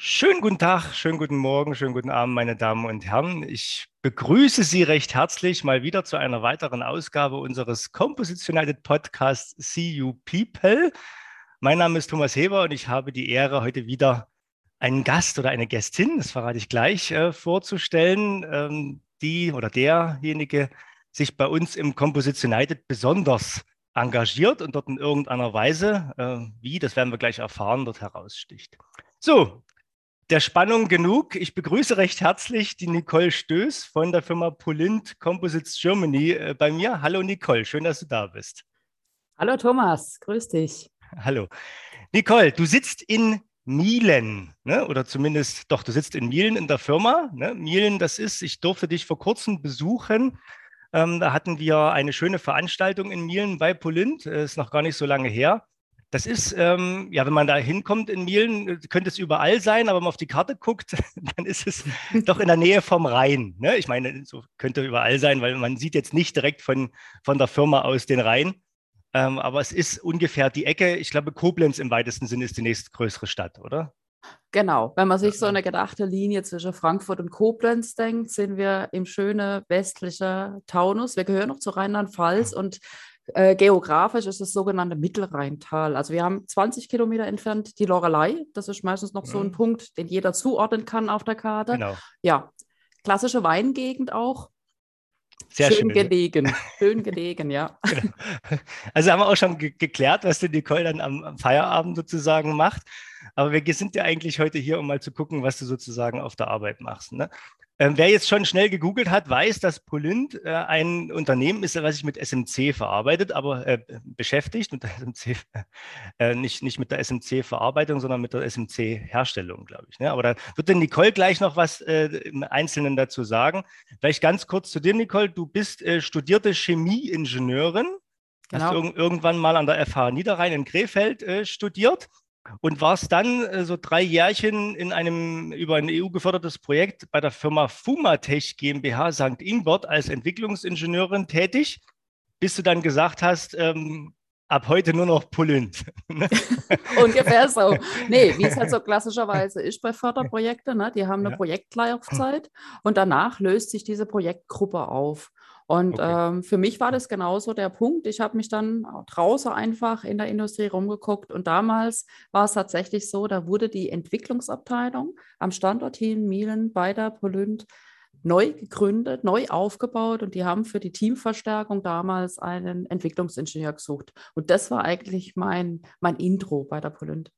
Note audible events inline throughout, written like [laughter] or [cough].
Schönen guten Tag, schönen guten Morgen, schönen guten Abend, meine Damen und Herren. Ich begrüße Sie recht herzlich mal wieder zu einer weiteren Ausgabe unseres Composition United Podcasts See You People. Mein Name ist Thomas Heber und ich habe die Ehre, heute wieder einen Gast oder eine Gästin, das verrate ich gleich, äh, vorzustellen, ähm, die oder derjenige sich bei uns im Composition United besonders engagiert und dort in irgendeiner Weise, äh, wie, das werden wir gleich erfahren, dort heraussticht. So, der Spannung genug. Ich begrüße recht herzlich die Nicole Stöß von der Firma Polint Composites Germany äh, bei mir. Hallo Nicole, schön, dass du da bist. Hallo Thomas, grüß dich. Hallo. Nicole, du sitzt in Mielen, ne? oder zumindest, doch, du sitzt in Mielen in der Firma. Ne? Mielen, das ist, ich durfte dich vor kurzem besuchen. Ähm, da hatten wir eine schöne Veranstaltung in Mielen bei Polint, äh, ist noch gar nicht so lange her. Das ist, ähm, ja, wenn man da hinkommt in Mielen, könnte es überall sein, aber wenn man auf die Karte guckt, [laughs] dann ist es [laughs] doch in der Nähe vom Rhein. Ne? Ich meine, so könnte überall sein, weil man sieht jetzt nicht direkt von, von der Firma aus den Rhein. Ähm, aber es ist ungefähr die Ecke. Ich glaube, Koblenz im weitesten Sinne ist die nächstgrößere Stadt, oder? Genau, wenn man sich so eine gedachte Linie zwischen Frankfurt und Koblenz denkt, sind wir im schönen westlichen Taunus. Wir gehören noch zu Rheinland-Pfalz und äh, geografisch ist das sogenannte Mittelrheintal. Also wir haben 20 Kilometer entfernt die Lorelei. Das ist meistens noch mhm. so ein mhm. Punkt, den jeder zuordnen kann auf der Karte. Genau. Ja, klassische Weingegend auch. Sehr schön, schön gelegen, [laughs] schön gelegen, ja. Genau. Also haben wir auch schon ge geklärt, was die Nicole dann am, am, Feierabend sozusagen macht. Aber wir sind ja eigentlich heute hier, um mal zu gucken, was du sozusagen auf der Arbeit machst. Ne? Ähm, wer jetzt schon schnell gegoogelt hat, weiß, dass Polint äh, ein Unternehmen ist, was sich mit SMC verarbeitet, aber äh, beschäftigt mit der SMC, [laughs] äh, nicht, nicht mit der SMC-Verarbeitung, sondern mit der SMC-Herstellung, glaube ich. Ne? Aber da wird dann Nicole gleich noch was äh, im Einzelnen dazu sagen. Vielleicht ganz kurz zu dir, Nicole. Du bist äh, studierte Chemieingenieurin. Genau. Hast du irgendwann mal an der FH Niederrhein in Krefeld äh, studiert und warst dann äh, so drei Jährchen in einem über ein EU gefördertes Projekt bei der Firma Fumatech GmbH St. Ingbert als Entwicklungsingenieurin tätig, bis du dann gesagt hast, ähm, ab heute nur noch Pullend. [laughs] [laughs] Ungefähr so. Nee, wie es halt so [laughs] klassischerweise ist bei Förderprojekten, ne? die haben eine ja. Projektlaufzeit und danach löst sich diese Projektgruppe auf. Und okay. ähm, für mich war das genauso der Punkt. Ich habe mich dann draußen einfach in der Industrie rumgeguckt und damals war es tatsächlich so, da wurde die Entwicklungsabteilung am Standort hier in Mielen bei der Polynt neu gegründet, neu aufgebaut und die haben für die Teamverstärkung damals einen Entwicklungsingenieur gesucht. Und das war eigentlich mein, mein Intro bei der Polynt.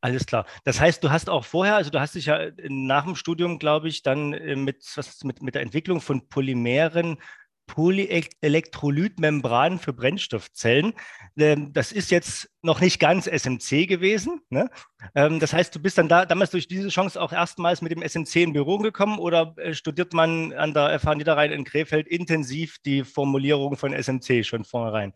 Alles klar. Das heißt, du hast auch vorher, also du hast dich ja nach dem Studium, glaube ich, dann äh, mit, was, mit, mit der Entwicklung von Polymeren Polyelektrolytmembran für Brennstoffzellen. Ähm, das ist jetzt noch nicht ganz SMC gewesen. Ne? Ähm, das heißt, du bist dann da, damals durch diese Chance auch erstmals mit dem SMC in Büro gekommen oder äh, studiert man an der FH Niederrhein in Krefeld intensiv die Formulierung von SMC schon vornherein?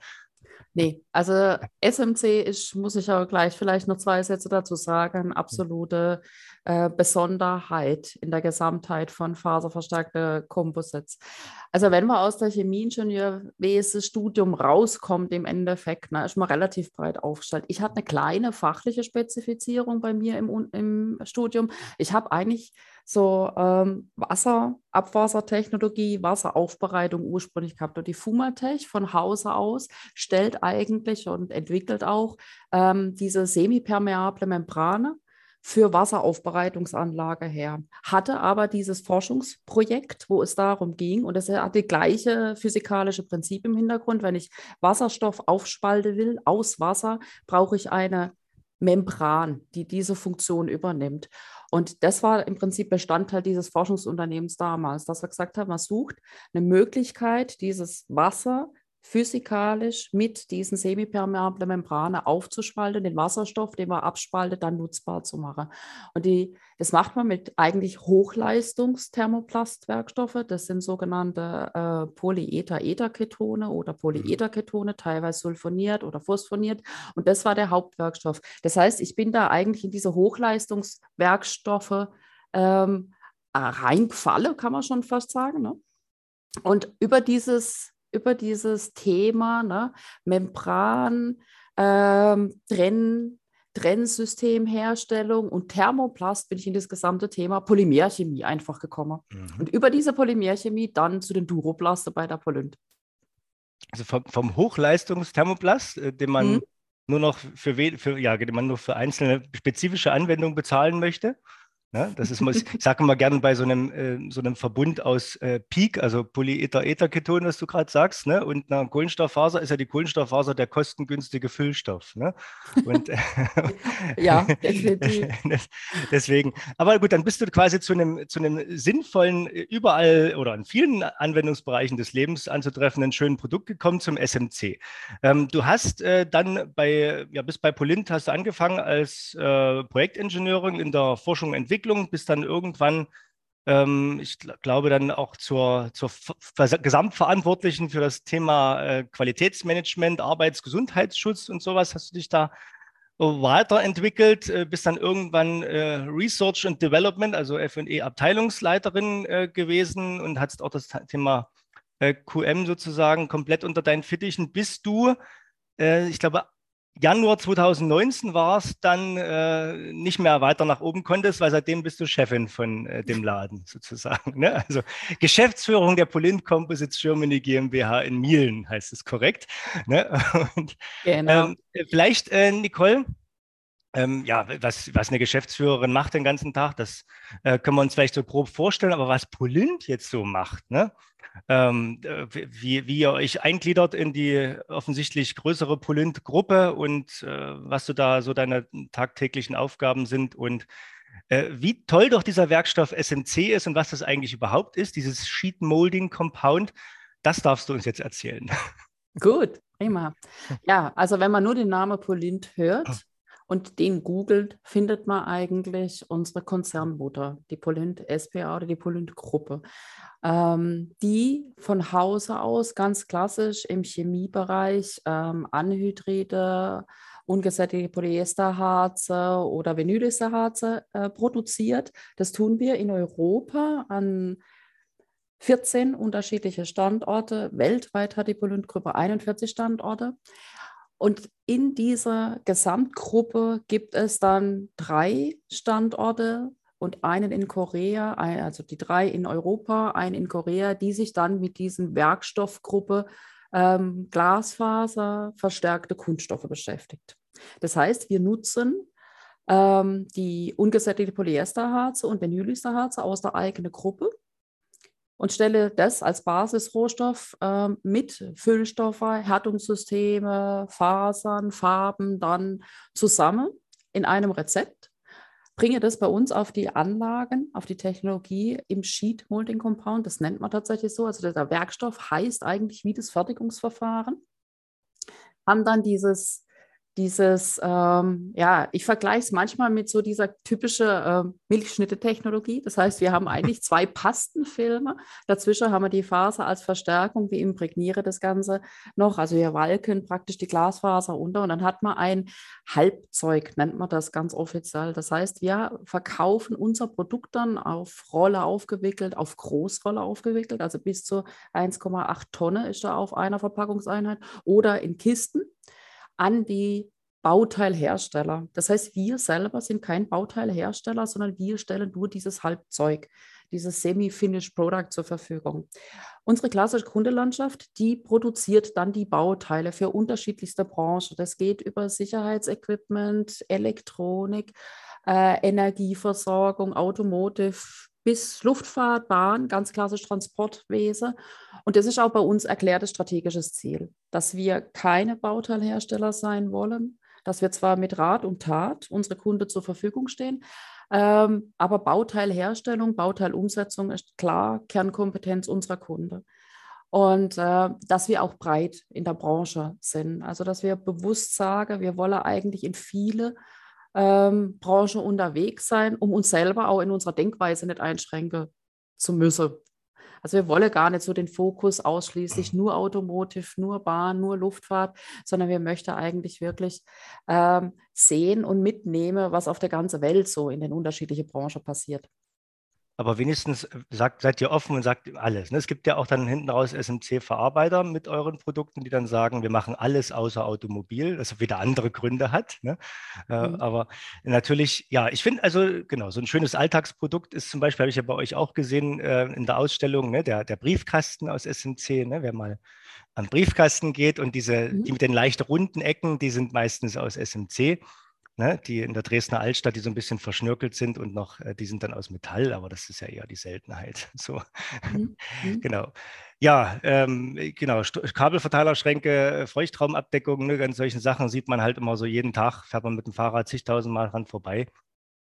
Nee, also SMC ist, muss ich auch gleich vielleicht noch zwei Sätze dazu sagen, absolute äh, Besonderheit in der Gesamtheit von faserverstärkte Composites. Also wenn man aus der Chemieingenieurwesen Studium rauskommt, im Endeffekt, ne, ist man relativ breit aufgestellt. Ich hatte eine kleine fachliche Spezifizierung bei mir im, im Studium. Ich habe eigentlich so ähm, Wasser, Abwassertechnologie, Wasseraufbereitung ursprünglich gehabt. Und die Fumatech von Hause aus stellt eigentlich und entwickelt auch ähm, diese semipermeable Membrane für Wasseraufbereitungsanlage her, hatte aber dieses Forschungsprojekt, wo es darum ging, und es hat die gleiche physikalische Prinzip im Hintergrund, wenn ich Wasserstoff aufspalten will aus Wasser, brauche ich eine Membran, die diese Funktion übernimmt. Und das war im Prinzip Bestandteil dieses Forschungsunternehmens damals, dass wir gesagt haben, man sucht eine Möglichkeit, dieses Wasser physikalisch mit diesen semipermeablen Membrane aufzuspalten, den Wasserstoff, den man abspaltet, dann nutzbar zu machen. Und die, das macht man mit eigentlich Hochleistungsthermoplastwerkstoffe. Das sind sogenannte äh, Polyether-Ether-Ketone oder Polyether-Ketone, teilweise sulfoniert oder phosphoniert. Und das war der Hauptwerkstoff. Das heißt, ich bin da eigentlich in diese Hochleistungswerkstoffe ähm, reingefallen, kann man schon fast sagen. Ne? Und über dieses über dieses Thema ne, Membran, ähm, Trennen, Trennsystemherstellung und Thermoplast bin ich in das gesamte Thema Polymerchemie einfach gekommen. Mhm. Und über diese Polymerchemie dann zu den Duroplaste bei der Polynt. Also vom, vom Hochleistungsthermoplast, äh, den man mhm. nur noch für, für, ja, den man nur für einzelne spezifische Anwendungen bezahlen möchte, Ne? Das ist, ich sage immer gerne bei so einem, äh, so einem Verbund aus äh, Peak, also Polyether-Ether-Keton, was du gerade sagst, ne? und einer Kohlenstofffaser ist ja die Kohlenstofffaser der kostengünstige Füllstoff. Ne? Und, [laughs] ja, definitiv. [laughs] Deswegen. Aber gut, dann bist du quasi zu einem, zu einem sinnvollen, überall oder in vielen Anwendungsbereichen des Lebens anzutreffenden schönen Produkt gekommen zum SMC. Ähm, du hast äh, dann bei, ja, bis bei Polint hast du angefangen als äh, Projektingenieurin in der Forschung und Entwicklung Entwicklung, bis dann irgendwann, ähm, ich glaube, dann auch zur, zur Gesamtverantwortlichen für das Thema äh, Qualitätsmanagement, Arbeitsgesundheitsschutz und sowas. Hast du dich da weiterentwickelt, äh, bis dann irgendwann äh, Research and Development, also FE Abteilungsleiterin äh, gewesen und hast auch das Thema äh, QM sozusagen komplett unter deinen Fittichen, bist du, äh, ich glaube, Januar 2019 war es dann äh, nicht mehr weiter nach oben konntest, weil seitdem bist du Chefin von äh, dem Laden [laughs] sozusagen. Ne? Also Geschäftsführung der Polint Composites Germany GmbH in Mielen heißt es korrekt. Ne? [laughs] Und, genau. Ähm, vielleicht, äh, Nicole, ähm, ja, was, was eine Geschäftsführerin macht den ganzen Tag, das äh, können wir uns vielleicht so grob vorstellen, aber was Polint jetzt so macht, ne? ähm, wie, wie ihr euch eingliedert in die offensichtlich größere Polint-Gruppe und äh, was so da so deine tagtäglichen Aufgaben sind und äh, wie toll doch dieser Werkstoff SMC ist und was das eigentlich überhaupt ist, dieses Sheet Molding Compound, das darfst du uns jetzt erzählen. Gut, prima. Ja, also wenn man nur den Namen Polint hört, und den googelt, findet man eigentlich unsere Konzernmutter, die Polint SPA oder die Polint Gruppe, ähm, die von Hause aus ganz klassisch im Chemiebereich ähm, Anhydride, ungesättigte Polyesterharze oder Vinylesterharze äh, produziert. Das tun wir in Europa an 14 unterschiedliche Standorte. Weltweit hat die Polint Gruppe 41 Standorte. Und in dieser Gesamtgruppe gibt es dann drei Standorte und einen in Korea, also die drei in Europa, einen in Korea, die sich dann mit diesen Werkstoffgruppe ähm, Glasfaser, verstärkte Kunststoffe beschäftigt. Das heißt, wir nutzen ähm, die ungesättigte Polyesterharze und Vinylesterharze aus der eigenen Gruppe und stelle das als Basisrohstoff äh, mit Füllstoffe, Härtungssysteme, Fasern, Farben dann zusammen in einem Rezept, bringe das bei uns auf die Anlagen, auf die Technologie im Sheet Molding Compound, das nennt man tatsächlich so, also der Werkstoff heißt eigentlich wie das Fertigungsverfahren, haben dann dieses dieses, ähm, ja, ich vergleiche es manchmal mit so dieser typischen äh, Milchschnitte-Technologie. Das heißt, wir haben [laughs] eigentlich zwei Pastenfilme. Dazwischen haben wir die Faser als Verstärkung. Wir imprägnieren das Ganze noch. Also wir walken praktisch die Glasfaser unter und dann hat man ein Halbzeug, nennt man das ganz offiziell. Das heißt, wir verkaufen unser Produkt dann auf Rolle aufgewickelt, auf Großrolle aufgewickelt, also bis zu 1,8 Tonnen ist da auf einer Verpackungseinheit oder in Kisten an die Bauteilhersteller. Das heißt, wir selber sind kein Bauteilhersteller, sondern wir stellen nur dieses Halbzeug, dieses Semi-Finished Product zur Verfügung. Unsere klassische Kundelandschaft, die produziert dann die Bauteile für unterschiedlichste Branchen. Das geht über Sicherheitsequipment, Elektronik, äh, Energieversorgung, Automotive, bis Luftfahrt, Bahn, ganz klassisch Transportwesen. Und das ist auch bei uns erklärtes strategisches Ziel, dass wir keine Bauteilhersteller sein wollen, dass wir zwar mit Rat und Tat unsere Kunden zur Verfügung stehen, ähm, aber Bauteilherstellung, Bauteilumsetzung ist klar Kernkompetenz unserer Kunden. Und äh, dass wir auch breit in der Branche sind. Also dass wir bewusst sagen, wir wollen eigentlich in viele ähm, Branche unterwegs sein, um uns selber auch in unserer Denkweise nicht einschränken zu müssen. Also wir wollen gar nicht so den Fokus ausschließlich nur Automotive, nur Bahn, nur Luftfahrt, sondern wir möchten eigentlich wirklich ähm, sehen und mitnehmen, was auf der ganzen Welt so in den unterschiedlichen Branchen passiert. Aber wenigstens äh, sagt, seid ihr offen und sagt alles. Ne? Es gibt ja auch dann hinten raus SMC-Verarbeiter mit euren Produkten, die dann sagen, wir machen alles außer Automobil, das wieder andere Gründe hat. Ne? Äh, mhm. aber natürlich, ja, ich finde also, genau, so ein schönes Alltagsprodukt ist zum Beispiel, habe ich ja bei euch auch gesehen äh, in der Ausstellung, ne, der, der Briefkasten aus SMC, ne, wer mal an Briefkasten geht und diese, mhm. die mit den leicht runden Ecken, die sind meistens aus SMC ne, die in der Dresdner Altstadt, die so ein bisschen verschnörkelt sind und noch, äh, die sind dann aus Metall, aber das ist ja eher die Seltenheit. [laughs] So. Mhm. mhm. genau. Ja, ähm, genau, Kabelverteilerschränke, Feuchtraumabdeckung, ne, ganz solchen Sachen sieht man halt immer so jeden Tag, fährt man mit dem Fahrrad zigtausendmal ran vorbei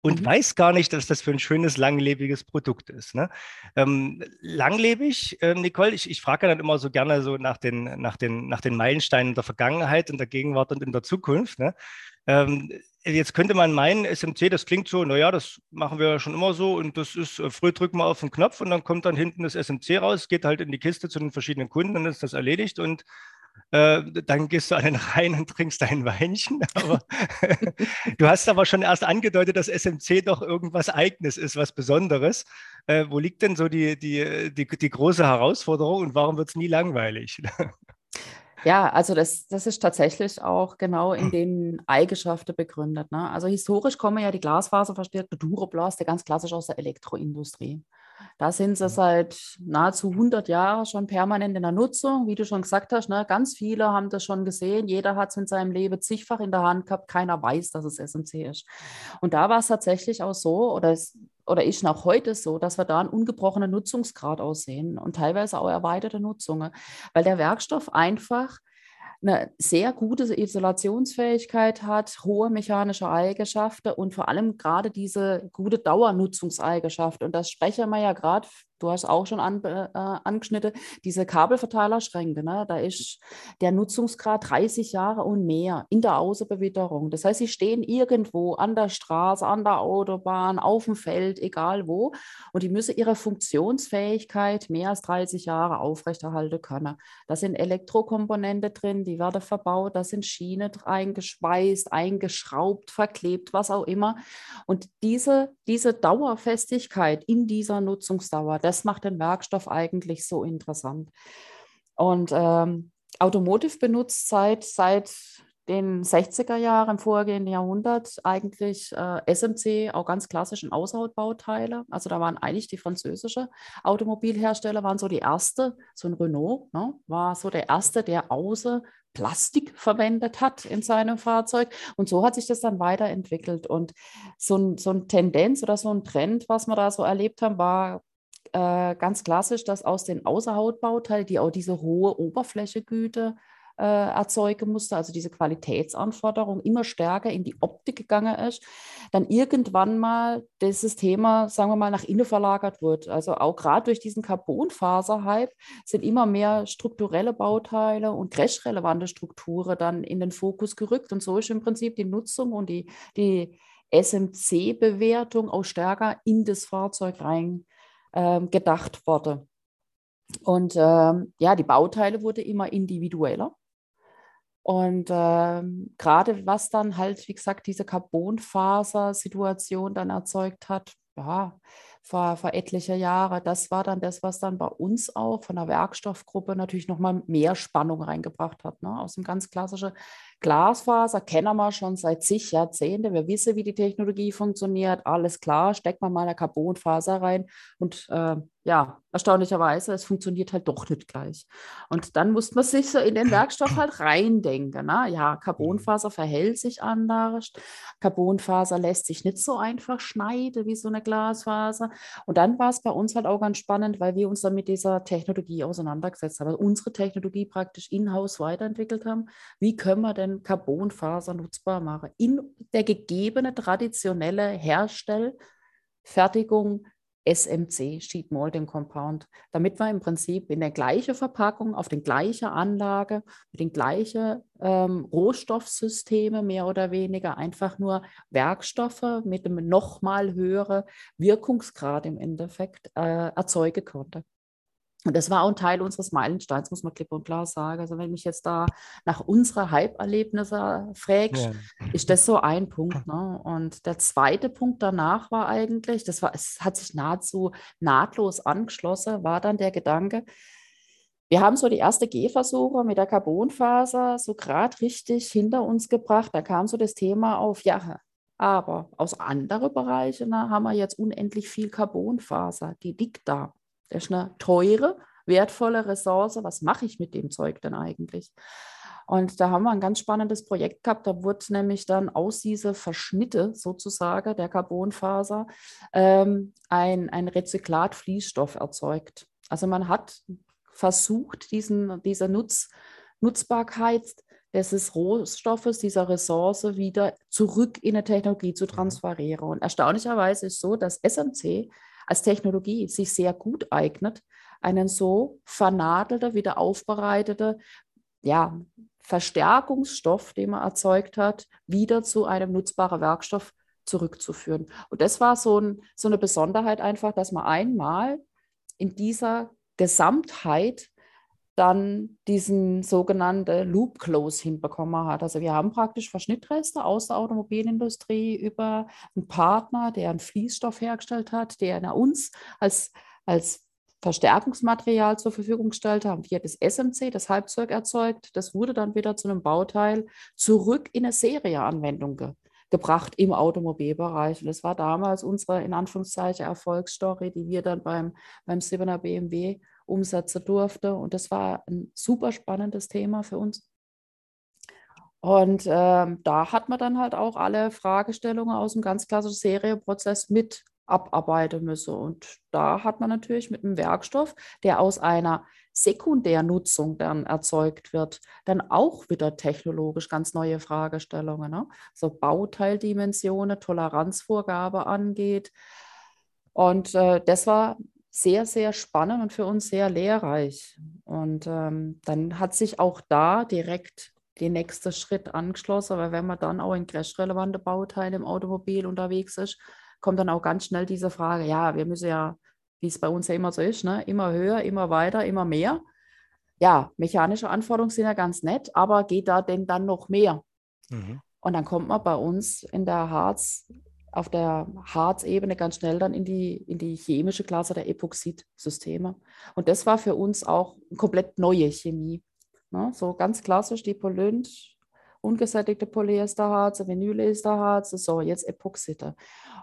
und mhm. weiß gar nicht, dass das für ein schönes, langlebiges Produkt ist. Ne? Ähm, langlebig, äh, Nicole, ich, ich frage dann immer so gerne so nach den, nach, den, nach den Meilensteinen der Vergangenheit, in der Gegenwart und in der Zukunft. Ne? Ähm, jetzt könnte man meinen, SMC, das klingt so, naja, das machen wir schon immer so und das ist, äh, früh drücken wir auf den Knopf und dann kommt dann hinten das SMC raus, geht halt in die Kiste zu den verschiedenen Kunden, dann ist das erledigt und äh, dann gehst du an den Rhein und trinkst dein Weinchen. [laughs] Aber [laughs] du hast aber schon erst angedeutet, dass SMC doch irgendwas Eigenes ist, was Besonderes. Äh, wo liegt denn so die, die, die, die große Herausforderung und warum wird es nie langweilig? [laughs] Ja, also das, das ist tatsächlich auch genau in den Eigenschaften begründet. Ne? Also historisch kommen ja die Glasfaserverstärkte Duroblast ganz klassisch aus der Elektroindustrie. Da sind sie seit nahezu 100 Jahren schon permanent in der Nutzung. Wie du schon gesagt hast, ne, ganz viele haben das schon gesehen. Jeder hat es in seinem Leben zigfach in der Hand gehabt. Keiner weiß, dass es SMC ist. Und da war es tatsächlich auch so, oder es oder ist auch heute so, dass wir da einen ungebrochenen Nutzungsgrad aussehen und teilweise auch erweiterte Nutzungen, weil der Werkstoff einfach eine sehr gute Isolationsfähigkeit hat, hohe mechanische Eigenschaften und vor allem gerade diese gute Dauernutzungseigenschaft. Und das sprechen wir ja gerade du hast auch schon an, äh, angeschnitten, diese Kabelverteilerschränke, ne? da ist der Nutzungsgrad 30 Jahre und mehr in der Außenbewitterung. Das heißt, sie stehen irgendwo an der Straße, an der Autobahn, auf dem Feld, egal wo, und die müssen ihre Funktionsfähigkeit mehr als 30 Jahre aufrechterhalten können. Da sind Elektrokomponente drin, die werden verbaut, da sind Schienen eingespeist, eingeschraubt, verklebt, was auch immer. Und diese, diese Dauerfestigkeit in dieser Nutzungsdauer, das macht den Werkstoff eigentlich so interessant. Und ähm, Automotive benutzt seit, seit den 60er Jahren im vorgehenden Jahrhundert eigentlich äh, SMC, auch ganz klassischen Außenhautbauteile. Also da waren eigentlich die französischen Automobilhersteller, waren so die erste, so ein Renault ne, war so der erste, der außen Plastik verwendet hat in seinem Fahrzeug. Und so hat sich das dann weiterentwickelt. Und so ein, so ein Tendenz oder so ein Trend, was wir da so erlebt haben, war äh, ganz klassisch, dass aus den Außerhautbauteilen, die auch diese hohe Oberflächegüte äh, erzeugen musste, also diese Qualitätsanforderung immer stärker in die Optik gegangen ist, dann irgendwann mal dieses Thema, sagen wir mal, nach innen verlagert wird. Also auch gerade durch diesen Carbonfaser-Hype sind immer mehr strukturelle Bauteile und crash-relevante Strukturen dann in den Fokus gerückt. Und so ist im Prinzip die Nutzung und die, die SMC-Bewertung auch stärker in das Fahrzeug rein ähm, gedacht wurde. Und ähm, ja, die Bauteile wurden immer individueller. Und ähm, gerade was dann halt, wie gesagt, diese Carbonfaser-Situation dann erzeugt hat, ja, vor, vor etliche Jahre, das war dann das, was dann bei uns auch von der Werkstoffgruppe natürlich nochmal mehr Spannung reingebracht hat. Ne? Aus dem ganz klassischen Glasfaser kennen wir schon seit zig Jahrzehnten. Wir wissen, wie die Technologie funktioniert. Alles klar, steckt man mal eine Carbonfaser rein und äh, ja, erstaunlicherweise, es funktioniert halt doch nicht gleich. Und dann muss man sich so in den Werkstoff halt reindenken. Ne? Ja, Carbonfaser verhält sich anders. Carbonfaser lässt sich nicht so einfach schneiden wie so eine Glasfaser. Und dann war es bei uns halt auch ganz spannend, weil wir uns dann mit dieser Technologie auseinandergesetzt haben. Also unsere Technologie praktisch in-house weiterentwickelt haben. Wie können wir denn Carbonfaser nutzbar machen? In der gegebene traditionelle Herstell, Fertigung, SMC, Sheet Molding Compound, damit wir im Prinzip in der gleichen Verpackung, auf den gleichen Anlage, mit den gleichen ähm, Rohstoffsystemen mehr oder weniger einfach nur Werkstoffe mit einem nochmal höheren Wirkungsgrad im Endeffekt äh, erzeugen konnte. Und das war auch ein Teil unseres Meilensteins, muss man klipp und klar sagen. Also wenn mich jetzt da nach unserer Hype-Erlebnisse fragst, ja. ist das so ein Punkt. Ne? Und der zweite Punkt danach war eigentlich, das war, es hat sich nahezu nahtlos angeschlossen, war dann der Gedanke, wir haben so die erste Gehversuche mit der Carbonfaser so gerade richtig hinter uns gebracht. Da kam so das Thema auf, ja, aber aus anderen Bereichen na, haben wir jetzt unendlich viel Carbonfaser, die liegt da. Das ist eine teure, wertvolle Ressource. Was mache ich mit dem Zeug denn eigentlich? Und da haben wir ein ganz spannendes Projekt gehabt. Da wurde nämlich dann aus diese Verschnitte sozusagen der Carbonfaser ähm, ein, ein Rezyklat-Fließstoff erzeugt. Also man hat versucht, diesen, diese Nutz, Nutzbarkeit dieses Rohstoffes, dieser Ressource wieder zurück in eine Technologie zu mhm. transferieren. Und erstaunlicherweise ist es so, dass SMC als Technologie sich sehr gut eignet, einen so vernadelter, wieder aufbereitete, ja, Verstärkungsstoff, den man erzeugt hat, wieder zu einem nutzbaren Werkstoff zurückzuführen. Und das war so, ein, so eine Besonderheit einfach, dass man einmal in dieser Gesamtheit dann diesen sogenannten Loop Close hinbekommen hat. Also wir haben praktisch Verschnittreste aus der Automobilindustrie über einen Partner, der einen Fließstoff hergestellt hat, der uns als, als Verstärkungsmaterial zur Verfügung gestellt haben. Wir das SMC, das Halbzeug erzeugt. Das wurde dann wieder zu einem Bauteil zurück in eine Serieanwendung ge gebracht im Automobilbereich. Und das war damals unsere, in Anführungszeichen, Erfolgsstory, die wir dann beim, beim 7er BMW umsetzen durfte. Und das war ein super spannendes Thema für uns. Und ähm, da hat man dann halt auch alle Fragestellungen aus dem ganz klassischen Serienprozess mit abarbeiten müssen. Und da hat man natürlich mit einem Werkstoff, der aus einer Sekundärnutzung dann erzeugt wird, dann auch wieder technologisch ganz neue Fragestellungen. Ne? So Bauteildimensionen, Toleranzvorgabe angeht. Und äh, das war sehr, sehr spannend und für uns sehr lehrreich. Und ähm, dann hat sich auch da direkt der nächste Schritt angeschlossen, weil wenn man dann auch in crashrelevante Bauteile im Automobil unterwegs ist, kommt dann auch ganz schnell diese Frage, ja, wir müssen ja, wie es bei uns ja immer so ist, ne, immer höher, immer weiter, immer mehr. Ja, mechanische Anforderungen sind ja ganz nett, aber geht da denn dann noch mehr? Mhm. Und dann kommt man bei uns in der Harz auf der Harzebene ganz schnell dann in die, in die chemische Klasse der Epoxid-Systeme. Und das war für uns auch eine komplett neue Chemie. Ne? So ganz klassisch die Polynt, ungesättigte Polyesterharze, Vinylesterharze, so jetzt Epoxide.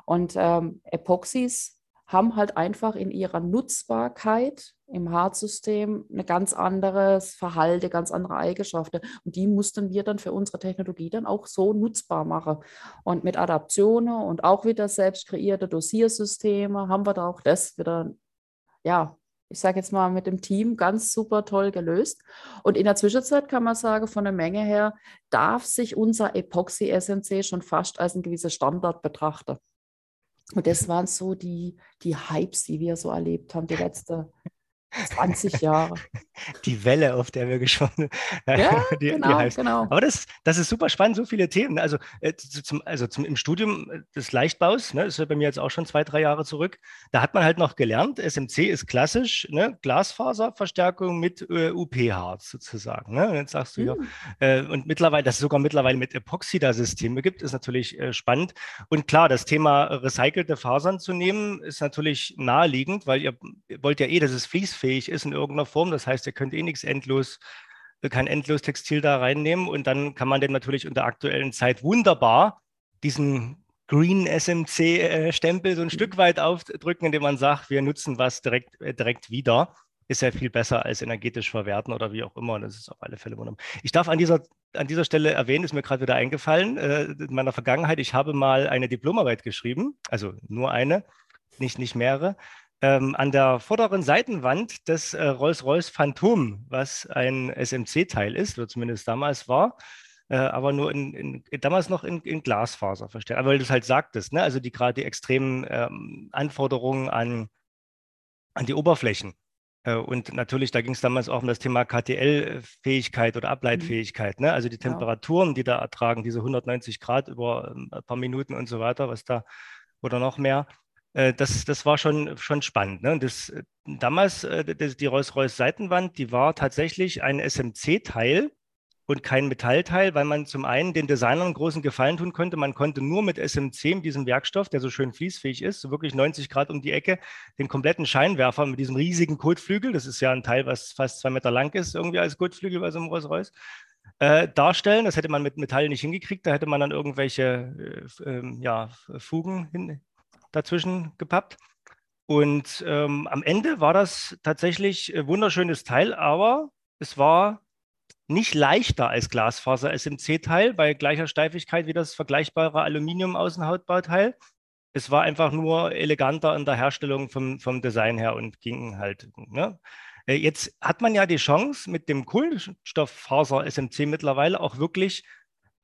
Und ähm, Epoxys haben halt einfach in ihrer Nutzbarkeit im Harzsystem eine ganz anderes Verhalten, ganz andere Eigenschaften. Und die mussten wir dann für unsere Technologie dann auch so nutzbar machen. Und mit Adaptionen und auch wieder selbst kreierte Dosiersysteme haben wir da auch das wieder, ja, ich sage jetzt mal mit dem Team ganz super toll gelöst. Und in der Zwischenzeit kann man sagen, von der Menge her darf sich unser Epoxy SMC schon fast als ein gewisser Standard betrachten. Und das waren so die, die Hypes, die wir so erlebt haben, die letzte 20 Jahre. [laughs] Die Welle, auf der wir geschwommen [laughs] Ja, [laughs] die, genau, die genau. Aber das, das ist super spannend, so viele Themen. Also, äh, zum, also zum, im Studium äh, des Leichtbaus, ne, ist ja bei mir jetzt auch schon zwei, drei Jahre zurück, da hat man halt noch gelernt, SMC ist klassisch, ne, Glasfaserverstärkung mit äh, UP-Harz sozusagen. Ne? Und jetzt sagst du mhm. ja, äh, und mittlerweile, dass es sogar mittlerweile mit Epoxy da Systeme gibt, ist natürlich äh, spannend. Und klar, das Thema recycelte Fasern zu nehmen, ist natürlich naheliegend, weil ihr, ihr wollt ja eh, dass es fließfähig fähig ist in irgendeiner Form. Das heißt, ihr könnt eh nichts endlos, äh, kein endlos Textil da reinnehmen und dann kann man den natürlich unter aktuellen Zeit wunderbar diesen Green SMC-Stempel äh, so ein Stück mhm. weit aufdrücken, indem man sagt, wir nutzen was direkt, äh, direkt wieder. Ist ja viel besser als energetisch verwerten oder wie auch immer. Das ist auf alle Fälle wunderbar. Ich darf an dieser, an dieser Stelle erwähnen, ist mir gerade wieder eingefallen, äh, in meiner Vergangenheit, ich habe mal eine Diplomarbeit geschrieben, also nur eine, nicht, nicht mehrere, ähm, an der vorderen Seitenwand des äh, Rolls-Royce Phantom, was ein SMC-Teil ist, oder zumindest damals war, äh, aber nur in, in, damals noch in, in Glasfaser verstärkt. Aber weil du es halt sagtest, ne? also die gerade die extremen ähm, Anforderungen an, an die Oberflächen. Äh, und natürlich, da ging es damals auch um das Thema KTL-Fähigkeit oder Ableitfähigkeit. Ne? Also die Temperaturen, die da ertragen, diese 190 Grad über ähm, ein paar Minuten und so weiter, was da oder noch mehr äh, das, das war schon, schon spannend. Ne? Das, damals, äh, das, die Rolls-Royce Seitenwand, die war tatsächlich ein SMC-Teil und kein Metallteil, weil man zum einen den Designern großen Gefallen tun konnte. Man konnte nur mit SMC, mit diesem Werkstoff, der so schön fließfähig ist, so wirklich 90 Grad um die Ecke, den kompletten Scheinwerfer mit diesem riesigen Kotflügel, das ist ja ein Teil, was fast zwei Meter lang ist, irgendwie als Kotflügel bei so einem Rolls-Royce, äh, darstellen. Das hätte man mit Metall nicht hingekriegt. Da hätte man dann irgendwelche äh, äh, ja, Fugen hin, dazwischen gepappt. Und ähm, am Ende war das tatsächlich ein wunderschönes Teil, aber es war nicht leichter als Glasfaser SMC-Teil bei gleicher Steifigkeit wie das vergleichbare Aluminium-Außenhautbauteil. Es war einfach nur eleganter in der Herstellung vom, vom Design her und ging halt. Ne? Äh, jetzt hat man ja die Chance, mit dem Kohlenstofffaser SMC mittlerweile auch wirklich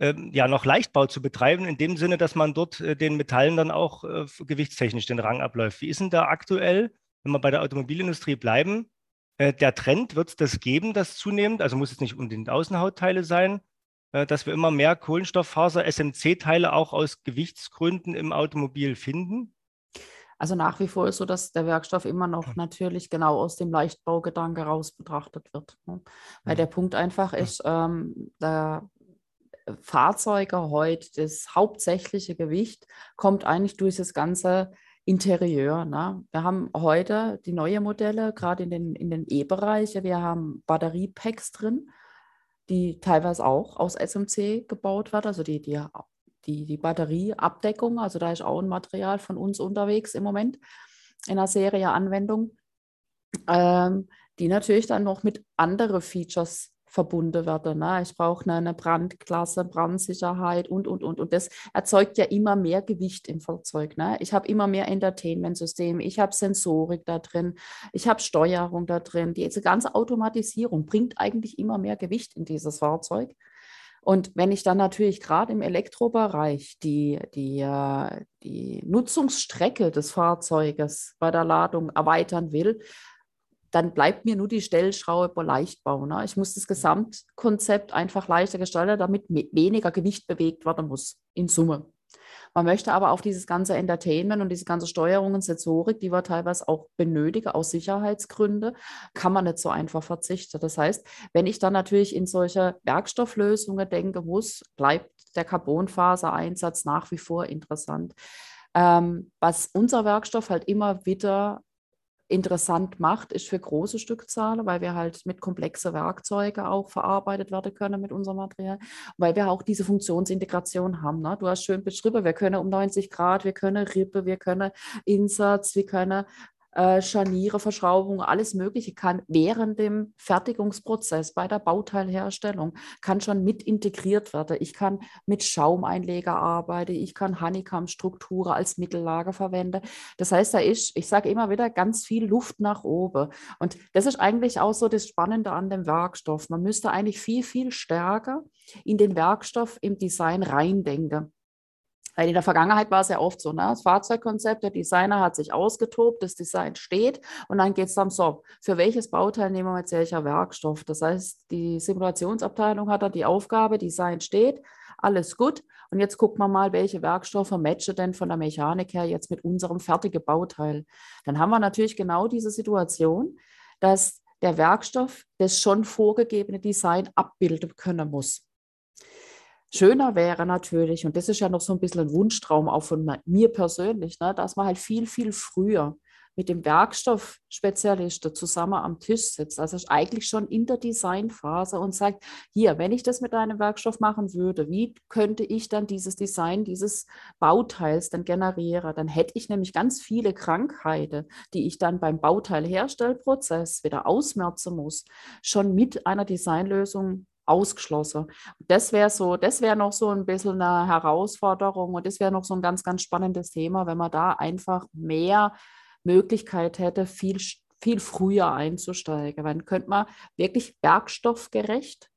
ähm, ja noch Leichtbau zu betreiben, in dem Sinne, dass man dort äh, den Metallen dann auch äh, gewichtstechnisch den Rang abläuft. Wie ist denn da aktuell, wenn wir bei der Automobilindustrie bleiben, äh, der Trend, wird es das geben, das zunehmend, also muss es nicht unbedingt Außenhautteile sein, äh, dass wir immer mehr Kohlenstofffaser, SMC-Teile auch aus Gewichtsgründen im Automobil finden? Also nach wie vor ist so, dass der Werkstoff immer noch hm. natürlich genau aus dem Leichtbaugedanke raus betrachtet wird. Ne? Weil hm. der Punkt einfach hm. ist, ähm, der Fahrzeuge heute, das hauptsächliche Gewicht kommt eigentlich durch das ganze Interieur. Ne? Wir haben heute die neuen Modelle, gerade in den, in den E-Bereichen, wir haben Batteriepacks drin, die teilweise auch aus SMC gebaut werden, also die, die, die, die Batterieabdeckung, also da ist auch ein Material von uns unterwegs im Moment in einer Serie Anwendung, ähm, die natürlich dann noch mit anderen Features verbunden werden. Ne? Ich brauche eine Brandklasse, Brandsicherheit und, und, und. Und das erzeugt ja immer mehr Gewicht im Fahrzeug. Ne? Ich habe immer mehr Entertainment-System, ich habe Sensorik da drin, ich habe Steuerung da drin. Diese ganze Automatisierung bringt eigentlich immer mehr Gewicht in dieses Fahrzeug. Und wenn ich dann natürlich gerade im Elektrobereich die, die, äh, die Nutzungsstrecke des Fahrzeuges bei der Ladung erweitern will, dann bleibt mir nur die Stellschraube Leichtbau. Ne? Ich muss das Gesamtkonzept einfach leichter gestalten, damit weniger Gewicht bewegt werden muss in Summe. Man möchte aber auf dieses ganze Entertainment und diese ganze Steuerung und Sensorik, die wir teilweise auch benötigen aus Sicherheitsgründen, kann man nicht so einfach verzichten. Das heißt, wenn ich dann natürlich in solche Werkstofflösungen denke muss, bleibt der Carbonfasereinsatz nach wie vor interessant. Ähm, was unser Werkstoff halt immer wieder interessant macht, ist für große Stückzahlen, weil wir halt mit komplexen Werkzeugen auch verarbeitet werden können mit unserem Material, weil wir auch diese Funktionsintegration haben. Ne? Du hast schön beschrieben, wir können um 90 Grad, wir können Rippe, wir können Insatz, wir können äh, Scharniere, Verschraubungen, alles Mögliche kann während dem Fertigungsprozess bei der Bauteilherstellung kann schon mit integriert werden. Ich kann mit Schaumeinleger arbeiten, ich kann Honeycomb-Strukturen als Mittellage verwenden. Das heißt, da ist, ich sage immer wieder, ganz viel Luft nach oben. Und das ist eigentlich auch so das Spannende an dem Werkstoff. Man müsste eigentlich viel, viel stärker in den Werkstoff im Design reindenken. Weil in der Vergangenheit war es ja oft so, ne? das Fahrzeugkonzept, der Designer hat sich ausgetobt, das Design steht und dann geht es dann so, für welches Bauteil nehmen wir jetzt welcher Werkstoff? Das heißt, die Simulationsabteilung hat dann die Aufgabe, Design steht, alles gut. Und jetzt gucken wir mal, welche Werkstoffe matchen denn von der Mechanik her jetzt mit unserem fertigen Bauteil. Dann haben wir natürlich genau diese Situation, dass der Werkstoff das schon vorgegebene Design abbilden können muss. Schöner wäre natürlich, und das ist ja noch so ein bisschen ein Wunschtraum auch von mir persönlich, ne, dass man halt viel, viel früher mit dem Werkstoffspezialisten zusammen am Tisch sitzt, also eigentlich schon in der Designphase und sagt, hier, wenn ich das mit einem Werkstoff machen würde, wie könnte ich dann dieses Design dieses Bauteils dann generieren? Dann hätte ich nämlich ganz viele Krankheiten, die ich dann beim Bauteilherstellprozess wieder ausmerzen muss, schon mit einer Designlösung ausgeschlossen. Das wäre so, das wäre noch so ein bisschen eine Herausforderung und das wäre noch so ein ganz, ganz spannendes Thema, wenn man da einfach mehr Möglichkeit hätte, viel, viel früher einzusteigen. Dann könnte man wirklich werkstoffgerecht